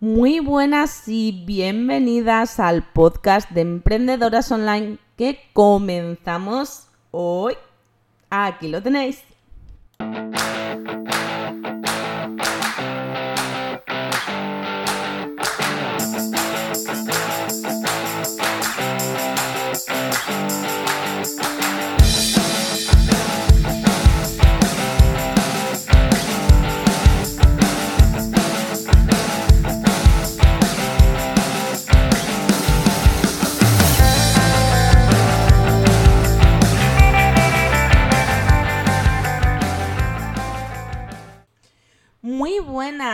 Muy buenas y bienvenidas al podcast de Emprendedoras Online que comenzamos hoy. Aquí lo tenéis.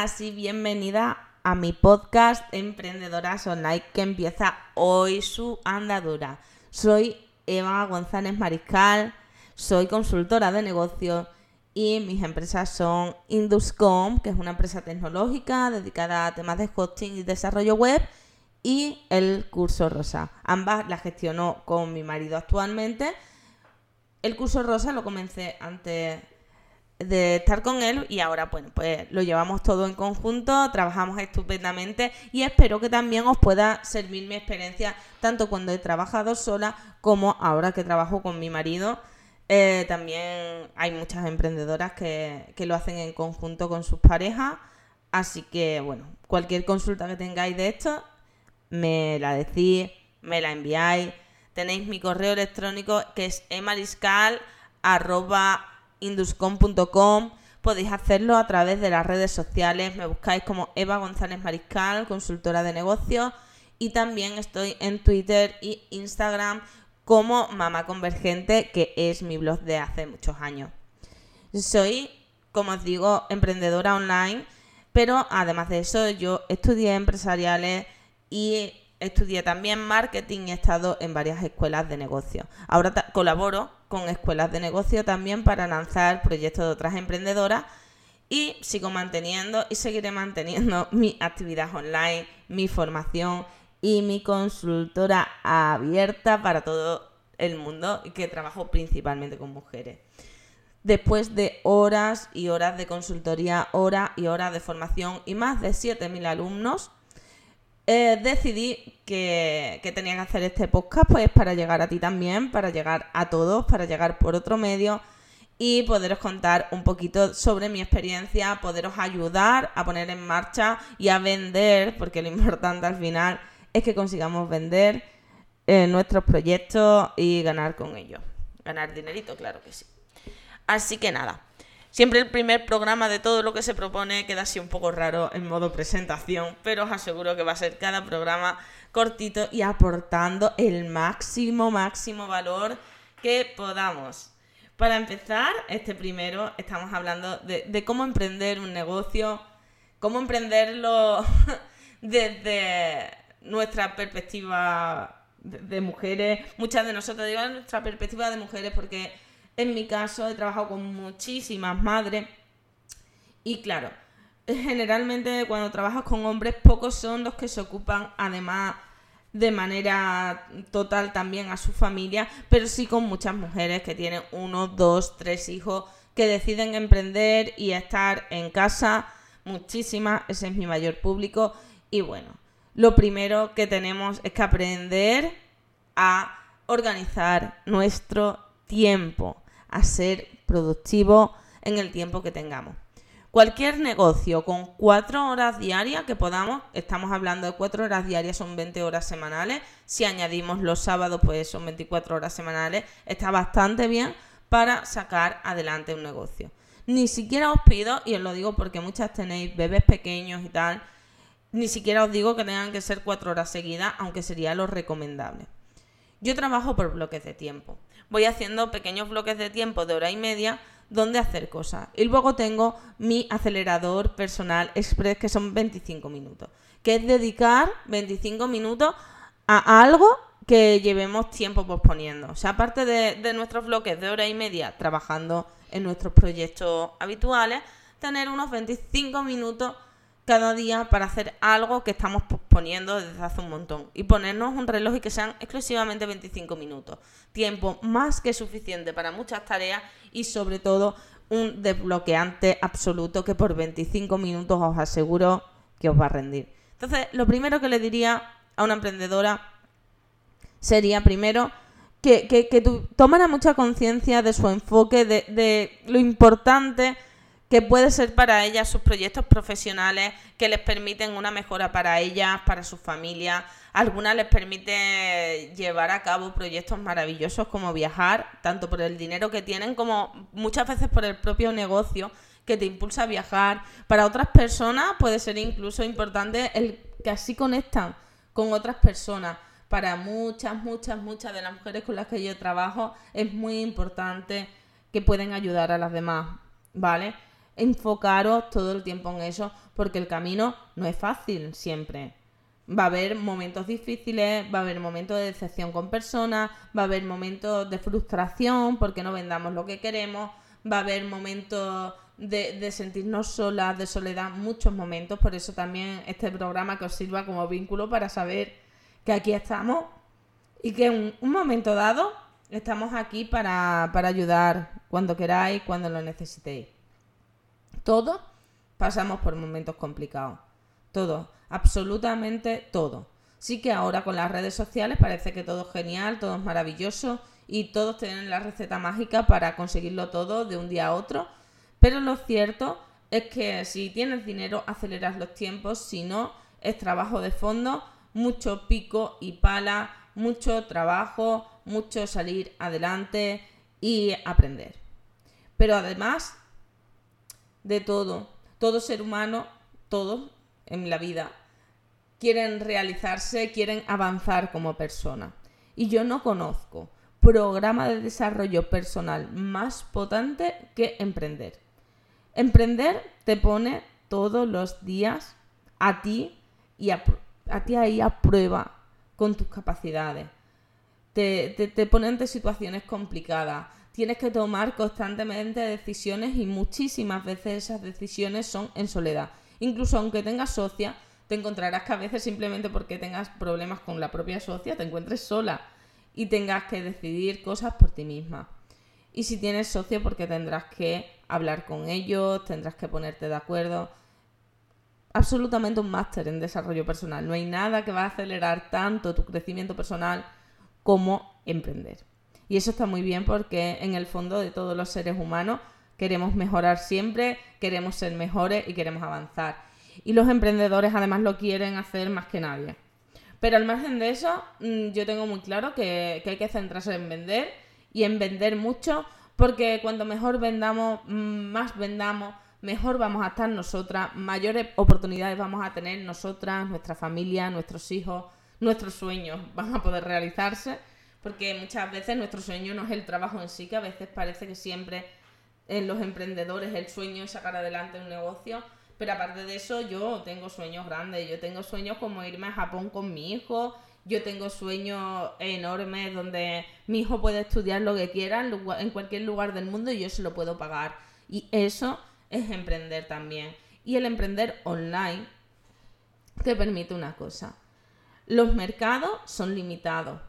Buenas y bienvenida a mi podcast Emprendedoras Online que empieza hoy su andadura. Soy Eva González Mariscal, soy consultora de negocios y mis empresas son Induscom, que es una empresa tecnológica dedicada a temas de hosting y desarrollo web, y el curso Rosa. Ambas las gestiono con mi marido actualmente. El curso Rosa lo comencé antes de estar con él y ahora bueno pues lo llevamos todo en conjunto trabajamos estupendamente y espero que también os pueda servir mi experiencia tanto cuando he trabajado sola como ahora que trabajo con mi marido. Eh, también hay muchas emprendedoras que, que lo hacen en conjunto con sus parejas así que bueno cualquier consulta que tengáis de esto me la decís me la enviáis. Tenéis mi correo electrónico que es emariscal induscom.com. Podéis hacerlo a través de las redes sociales. Me buscáis como Eva González Mariscal, consultora de negocios. Y también estoy en Twitter y Instagram como Mamá Convergente, que es mi blog de hace muchos años. Soy, como os digo, emprendedora online, pero además de eso yo estudié empresariales y estudié también marketing y he estado en varias escuelas de negocio. Ahora colaboro con escuelas de negocio también para lanzar proyectos de otras emprendedoras y sigo manteniendo y seguiré manteniendo mi actividad online, mi formación y mi consultora abierta para todo el mundo y que trabajo principalmente con mujeres. Después de horas y horas de consultoría, horas y horas de formación y más de 7.000 alumnos, eh, decidí que, que, tenía que hacer este podcast pues para llegar a ti también, para llegar a todos, para llegar por otro medio y poderos contar un poquito sobre mi experiencia, poderos ayudar a poner en marcha y a vender, porque lo importante al final es que consigamos vender eh, nuestros proyectos y ganar con ellos. Ganar dinerito, claro que sí. Así que nada, Siempre el primer programa de todo lo que se propone queda así un poco raro en modo presentación, pero os aseguro que va a ser cada programa cortito y aportando el máximo, máximo valor que podamos. Para empezar, este primero estamos hablando de, cómo emprender un negocio, cómo emprenderlo desde nuestra perspectiva de, mujeres. Muchas de nosotros digo nuestra perspectiva de mujeres porque en mi caso he trabajado con muchísimas madres y claro, generalmente cuando trabajas con hombres, pocos son los que se ocupan además de manera total también a su familia, pero sí con muchas mujeres que tienen uno, dos, tres hijos que deciden emprender y estar en casa, muchísimas, ese es mi mayor público. Y bueno, lo primero que tenemos es que aprender a organizar nuestro tiempo a ser productivo en el tiempo que tengamos. Cualquier negocio con cuatro horas diarias que podamos, estamos hablando de cuatro horas diarias, son 20 horas semanales. Si añadimos los sábados, pues son 24 horas semanales. Está bastante bien para sacar adelante un negocio. Ni siquiera os pido, y os lo digo porque muchas tenéis bebés pequeños y tal, ni siquiera os digo que tengan que ser cuatro horas seguidas, aunque sería lo recomendable. Yo trabajo por bloques de tiempo voy haciendo pequeños bloques de tiempo de hora y media donde hacer cosas. Y luego tengo mi acelerador personal express, que son 25 minutos, que es dedicar 25 minutos a algo que llevemos tiempo posponiendo. O sea, aparte de, nuestros bloques de hora y media trabajando en nuestros proyectos habituales, tener unos 25 minutos cada día para hacer algo que estamos poniendo desde hace un montón y ponernos un reloj y que sean exclusivamente 25 minutos. Tiempo más que suficiente para muchas tareas y sobre todo un desbloqueante absoluto que por 25 minutos os aseguro que os va a rendir. Entonces, lo primero que le diría a una emprendedora sería primero que, que, que tomara mucha conciencia de su enfoque, de, de lo importante que puede ser para ellas sus proyectos profesionales que les permiten una mejora para ellas, para su familia. Algunas les permite llevar a cabo proyectos maravillosos como viajar, tanto por el dinero que tienen como muchas veces por el propio negocio que te impulsa a viajar. Para otras personas puede ser incluso importante el que así conectan con otras personas. Para muchas, muchas, muchas de las mujeres con las que yo trabajo es muy importante que pueden ayudar a las demás, ¿vale? Enfocaros todo el tiempo en eso, porque el camino no es fácil siempre. Va a haber momentos difíciles, va a haber momentos de decepción con personas, va a haber momentos de frustración porque no vendamos lo que queremos, va a haber momentos de, sentirnos solas, de soledad, muchos momentos. Por eso también este programa que os sirva como vínculo para saber que aquí estamos y que en un momento dado estamos aquí para, para ayudar cuando queráis, cuando lo necesitéis. Todos pasamos por momentos complicados. Todo, absolutamente todo. Sí que ahora con las redes sociales parece que todo es genial, todo es maravilloso y todos tienen la receta mágica para conseguirlo todo de un día a otro. Pero lo cierto es que si tienes dinero aceleras los tiempos, si no es trabajo de fondo, mucho pico y pala, mucho trabajo, mucho salir adelante y aprender. Pero además de todo. Todo ser humano, todos en la vida, quieren realizarse, quieren avanzar como persona. Y yo no conozco programa de desarrollo personal más potente que emprender. Emprender te pone todos los días a ti y a, ti ahí a prueba con tus capacidades. Te, te, te pone ante situaciones complicadas, tienes que tomar constantemente decisiones y muchísimas veces esas decisiones son en soledad. Incluso aunque tengas socia, te encontrarás que a veces simplemente porque tengas problemas con la propia socia, te encuentres sola y tengas que decidir cosas por ti misma. Y si tienes socio, porque tendrás que hablar con ellos, tendrás que ponerte de acuerdo. Absolutamente un máster en desarrollo personal. No hay nada que va a acelerar tanto tu crecimiento personal como emprender. Y eso está muy bien porque en el fondo de todos los seres humanos queremos mejorar siempre, queremos ser mejores y queremos avanzar. Y los emprendedores además lo quieren hacer más que nadie. Pero al margen de eso, mm, yo tengo muy claro que, hay que centrarse en vender y en vender mucho, porque cuanto mejor vendamos, mm, más vendamos, mejor vamos a estar nosotras, mayores oportunidades vamos a tener nosotras, nuestra familia, nuestros hijos, nuestros sueños van a poder realizarse porque muchas veces nuestro sueño no es el trabajo en sí, que a veces parece que siempre en los emprendedores el sueño es sacar adelante un negocio, pero aparte de eso yo tengo sueños grandes, yo tengo sueños como irme a Japón con mi hijo, yo tengo sueños enormes donde mi hijo puede estudiar lo que quiera en cualquier lugar del mundo y yo se lo puedo pagar. Y eso es emprender también. Y el emprender online te permite una cosa. Los mercados son limitados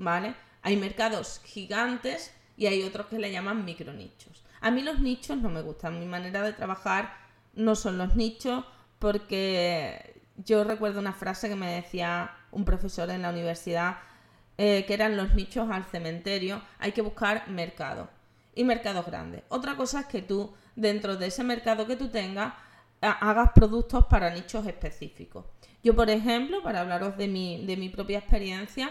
¿vale? Hay mercados gigantes y hay otros que le llaman micronichos. A mí los nichos no me gustan, mi manera de trabajar no son los nichos porque yo recuerdo una frase que me decía un profesor en la universidad eh, que eran los nichos al cementerio, hay que buscar mercado y mercados grandes. Otra cosa es que tú, dentro de ese mercado que tú tengas, hagas productos para nichos específicos. Yo, por ejemplo, para hablaros de mi, de mi propia experiencia,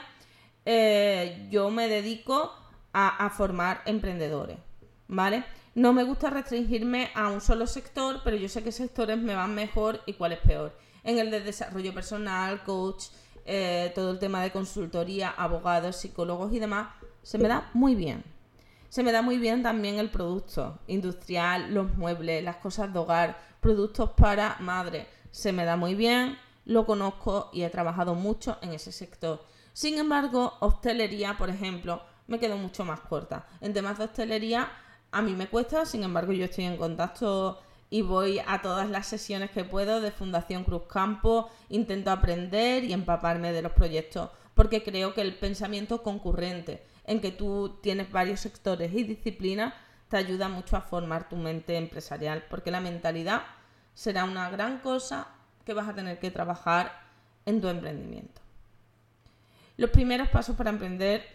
eh, yo me dedico a, formar emprendedores, ¿vale? No me gusta restringirme a un solo sector, pero yo sé qué sectores me van mejor y cuál es peor. En el de desarrollo personal, coach, eh, todo el tema de consultoría, abogados, psicólogos y demás, se me da muy bien. Se me da muy bien también el producto industrial, los muebles, las cosas de hogar, productos para madre. Se me da muy bien, lo conozco y he trabajado mucho en ese sector. Sin embargo, hostelería, por ejemplo, me quedo mucho más corta. En temas de hostelería, a mí me cuesta, sin embargo, yo estoy en contacto y voy a todas las sesiones que puedo de Fundación Cruz Campo, intento aprender y empaparme de los proyectos, porque creo que el pensamiento concurrente, en que tú tienes varios sectores y disciplinas, te ayuda mucho a formar tu mente empresarial, porque la mentalidad será una gran cosa que vas a tener que trabajar en tu emprendimiento. Los primeros pasos para emprender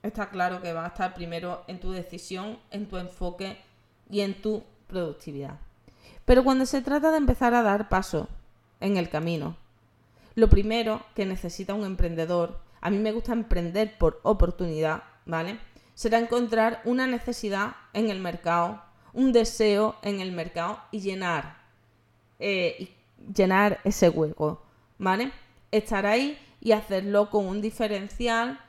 está claro que van a estar primero en tu decisión, en tu enfoque y en tu productividad. Pero cuando se trata de empezar a dar paso en el camino, lo primero que necesita un emprendedor, a mí me gusta emprender por oportunidad, ¿vale? Será encontrar una necesidad en el mercado, un deseo en el mercado y llenar, eh, llenar ese hueco, ¿vale? Estar ahí y hacerlo con un diferencial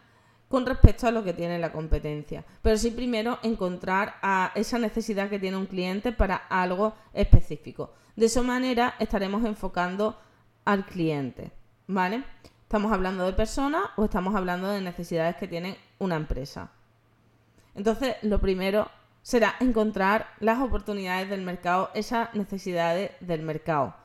con respecto a lo que tiene la competencia. Pero sí primero encontrar a esa necesidad que tiene un cliente para algo específico. De esa manera estaremos enfocando al cliente, ¿vale? ¿Estamos hablando de personas o estamos hablando de necesidades que tiene una empresa? Entonces, lo primero será encontrar las oportunidades del mercado, esas necesidades del mercado.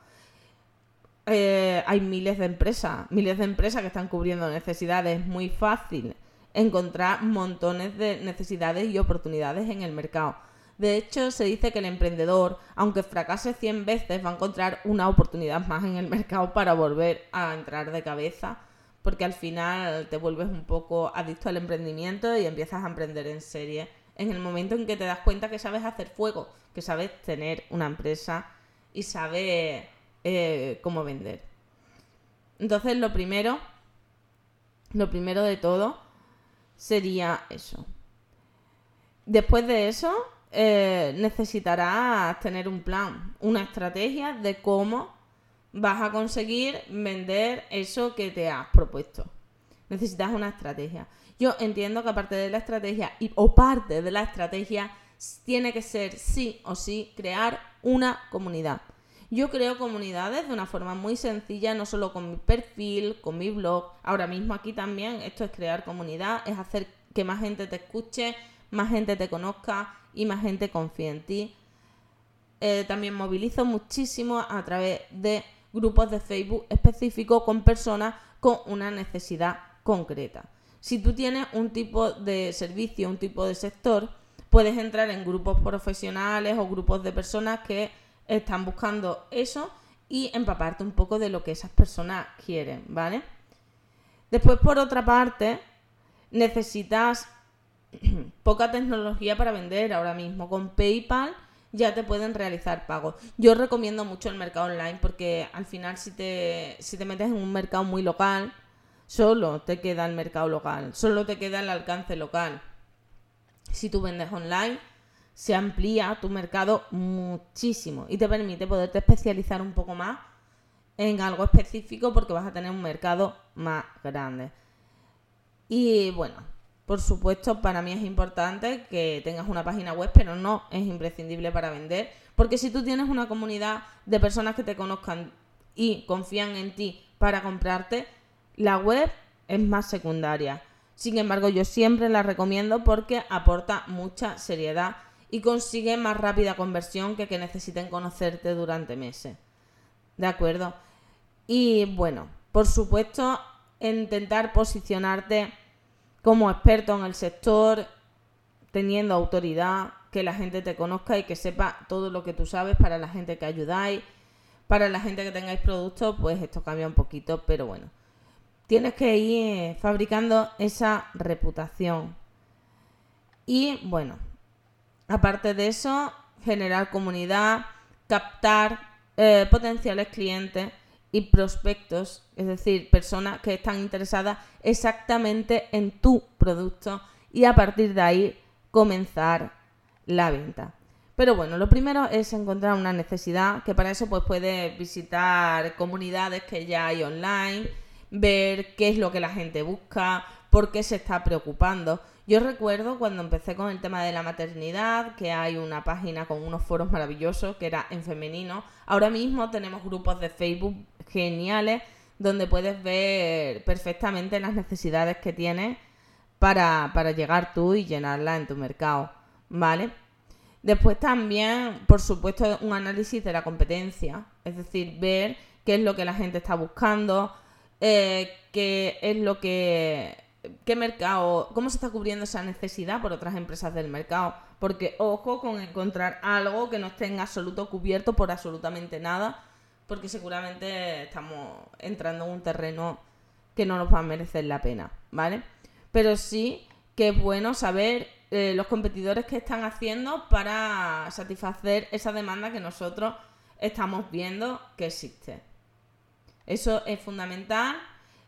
Eh, hay miles de empresas, miles de empresas que están cubriendo necesidades. Es muy fácil encontrar montones de necesidades y oportunidades en el mercado. De hecho, se dice que el emprendedor, aunque fracase 100 veces, va a encontrar una oportunidad más en el mercado para volver a entrar de cabeza, porque al final te vuelves un poco adicto al emprendimiento y empiezas a emprender en serie. En el momento en que te das cuenta que sabes hacer fuego, que sabes tener una empresa y sabes eh, cómo vender. Entonces, lo primero, lo primero de todo sería eso. Después de eso, eh, necesitarás tener un plan, una estrategia de cómo vas a conseguir vender eso que te has propuesto. Necesitas una estrategia. Yo entiendo que aparte de la estrategia y, o parte de la estrategia tiene que ser sí o sí crear una comunidad. Yo creo comunidades de una forma muy sencilla, no solo con mi perfil, con mi blog. Ahora mismo aquí también esto es crear comunidad, es hacer que más gente te escuche, más gente te conozca y más gente confíe en ti. Eh, también movilizo muchísimo a través de grupos de Facebook específicos con personas con una necesidad concreta. Si tú tienes un tipo de servicio, un tipo de sector, puedes entrar en grupos profesionales o grupos de personas que están buscando eso y empaparte un poco de lo que esas personas quieren, ¿vale? Después, por otra parte, necesitas poca tecnología para vender ahora mismo. Con PayPal ya te pueden realizar pagos. Yo recomiendo mucho el mercado online porque al final si te, si te metes en un mercado muy local, solo te queda el mercado local, solo te queda el alcance local. Si tú vendes online, se amplía tu mercado muchísimo y te permite poderte especializar un poco más en algo específico porque vas a tener un mercado más grande. Y bueno, por supuesto, para mí es importante que tengas una página web, pero no es imprescindible para vender, porque si tú tienes una comunidad de personas que te conozcan y confían en ti para comprarte, la web es más secundaria. Sin embargo, yo siempre la recomiendo porque aporta mucha seriedad y consigue más rápida conversión que que necesiten conocerte durante meses. ¿De acuerdo? Y bueno, por supuesto, intentar posicionarte como experto en el sector, teniendo autoridad, que la gente te conozca y que sepa todo lo que tú sabes para la gente que ayudáis, para la gente que tengáis productos, pues esto cambia un poquito, pero bueno, tienes que ir fabricando esa reputación. Y bueno, Aparte de eso, generar comunidad, captar eh, potenciales clientes y prospectos, es decir, personas que están interesadas exactamente en tu producto y a partir de ahí comenzar la venta. Pero bueno, lo primero es encontrar una necesidad, que para eso pues puedes visitar comunidades que ya hay online, ver qué es lo que la gente busca, por qué se está preocupando. Yo recuerdo cuando empecé con el tema de la maternidad, que hay una página con unos foros maravillosos que era en femenino. Ahora mismo tenemos grupos de Facebook geniales donde puedes ver perfectamente las necesidades que tienes para, para llegar tú y llenarla en tu mercado, ¿vale? Después también, por supuesto, un análisis de la competencia, es decir, ver qué es lo que la gente está buscando, eh, qué es lo que qué mercado, cómo se está cubriendo esa necesidad por otras empresas del mercado. Porque ojo con encontrar algo que no esté en absoluto cubierto por absolutamente nada, porque seguramente estamos entrando en un terreno que no nos va a merecer la pena, ¿vale? Pero sí que es bueno saber eh, los competidores que están haciendo para satisfacer esa demanda que nosotros estamos viendo que existe. Eso es fundamental,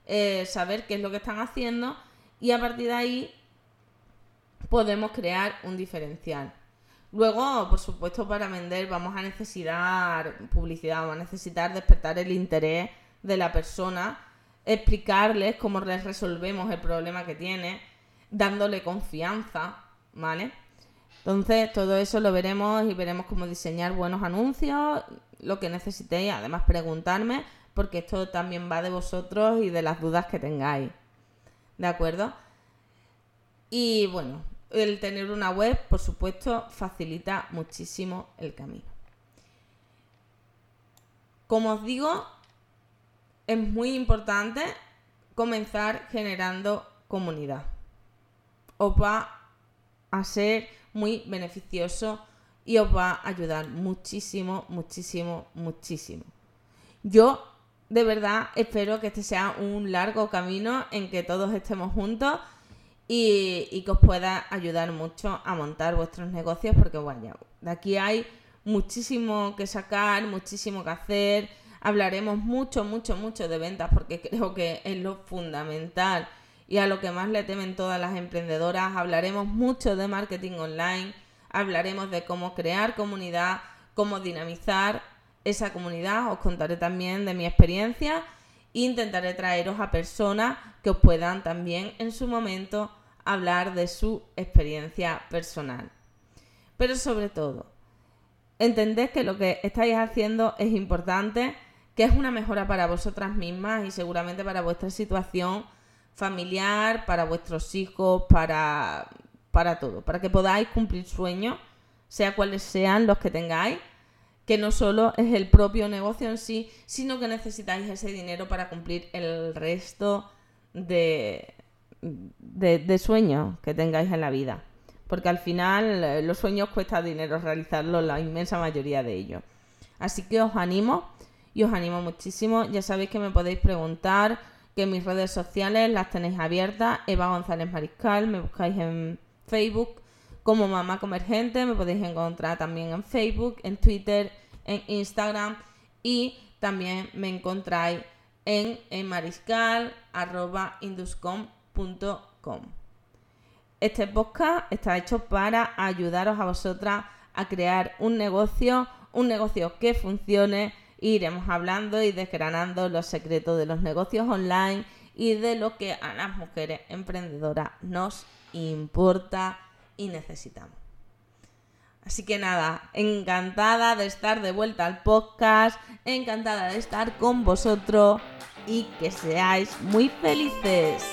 eh, saber qué es lo que están haciendo y a partir de ahí podemos crear un diferencial. Luego, por supuesto, para vender vamos a necesitar publicidad, vamos a necesitar despertar el interés de la persona, explicarles cómo les resolvemos el problema que tiene, dándole confianza, ¿vale? Entonces, todo eso lo veremos y veremos cómo diseñar buenos anuncios, lo que necesitéis, además preguntarme, porque esto también va de vosotros y de las dudas que tengáis. ¿De acuerdo? Y bueno, el tener una web, por supuesto, facilita muchísimo el camino. Como os digo, es muy importante comenzar generando comunidad. Os va a ser muy beneficioso y os va a ayudar muchísimo, muchísimo, muchísimo. Yo de verdad espero que este sea un largo camino en que todos estemos juntos y, que os pueda ayudar mucho a montar vuestros negocios porque bueno, de aquí hay muchísimo que sacar, muchísimo que hacer. Hablaremos mucho, mucho, mucho de ventas porque creo que es lo fundamental y a lo que más le temen todas las emprendedoras. Hablaremos mucho de marketing online, hablaremos de cómo crear comunidad, cómo dinamizar esa comunidad. Os contaré también de mi experiencia e intentaré traeros a personas que os puedan también en su momento hablar de su experiencia personal. Pero sobre todo, entended que lo que estáis haciendo es importante, que es una mejora para vosotras mismas y seguramente para vuestra situación familiar, para vuestros hijos, para, para todo, para que podáis cumplir sueños, sea cuales sean los que tengáis que no solo es el propio negocio en sí, sino que necesitáis ese dinero para cumplir el resto de, de, sueños que tengáis en la vida. Porque al final eh, los sueños cuesta dinero realizarlos, la inmensa mayoría de ellos. Así que os animo y os animo muchísimo. Ya sabéis que me podéis preguntar, que mis redes sociales las tenéis abiertas. Eva González Mariscal, me buscáis en Facebook como Mamá Comergente. Me podéis encontrar también en Facebook, en Twitter, en Instagram y también me encontráis en, mariscal.induscom.com. Este podcast está hecho para ayudaros a vosotras a crear un negocio, un negocio que funcione. Iremos hablando y desgranando los secretos de los negocios online y de lo que a las mujeres emprendedoras nos importa y necesitamos. Así que nada, encantada de estar de vuelta al podcast, encantada de estar con vosotros y que seáis muy felices.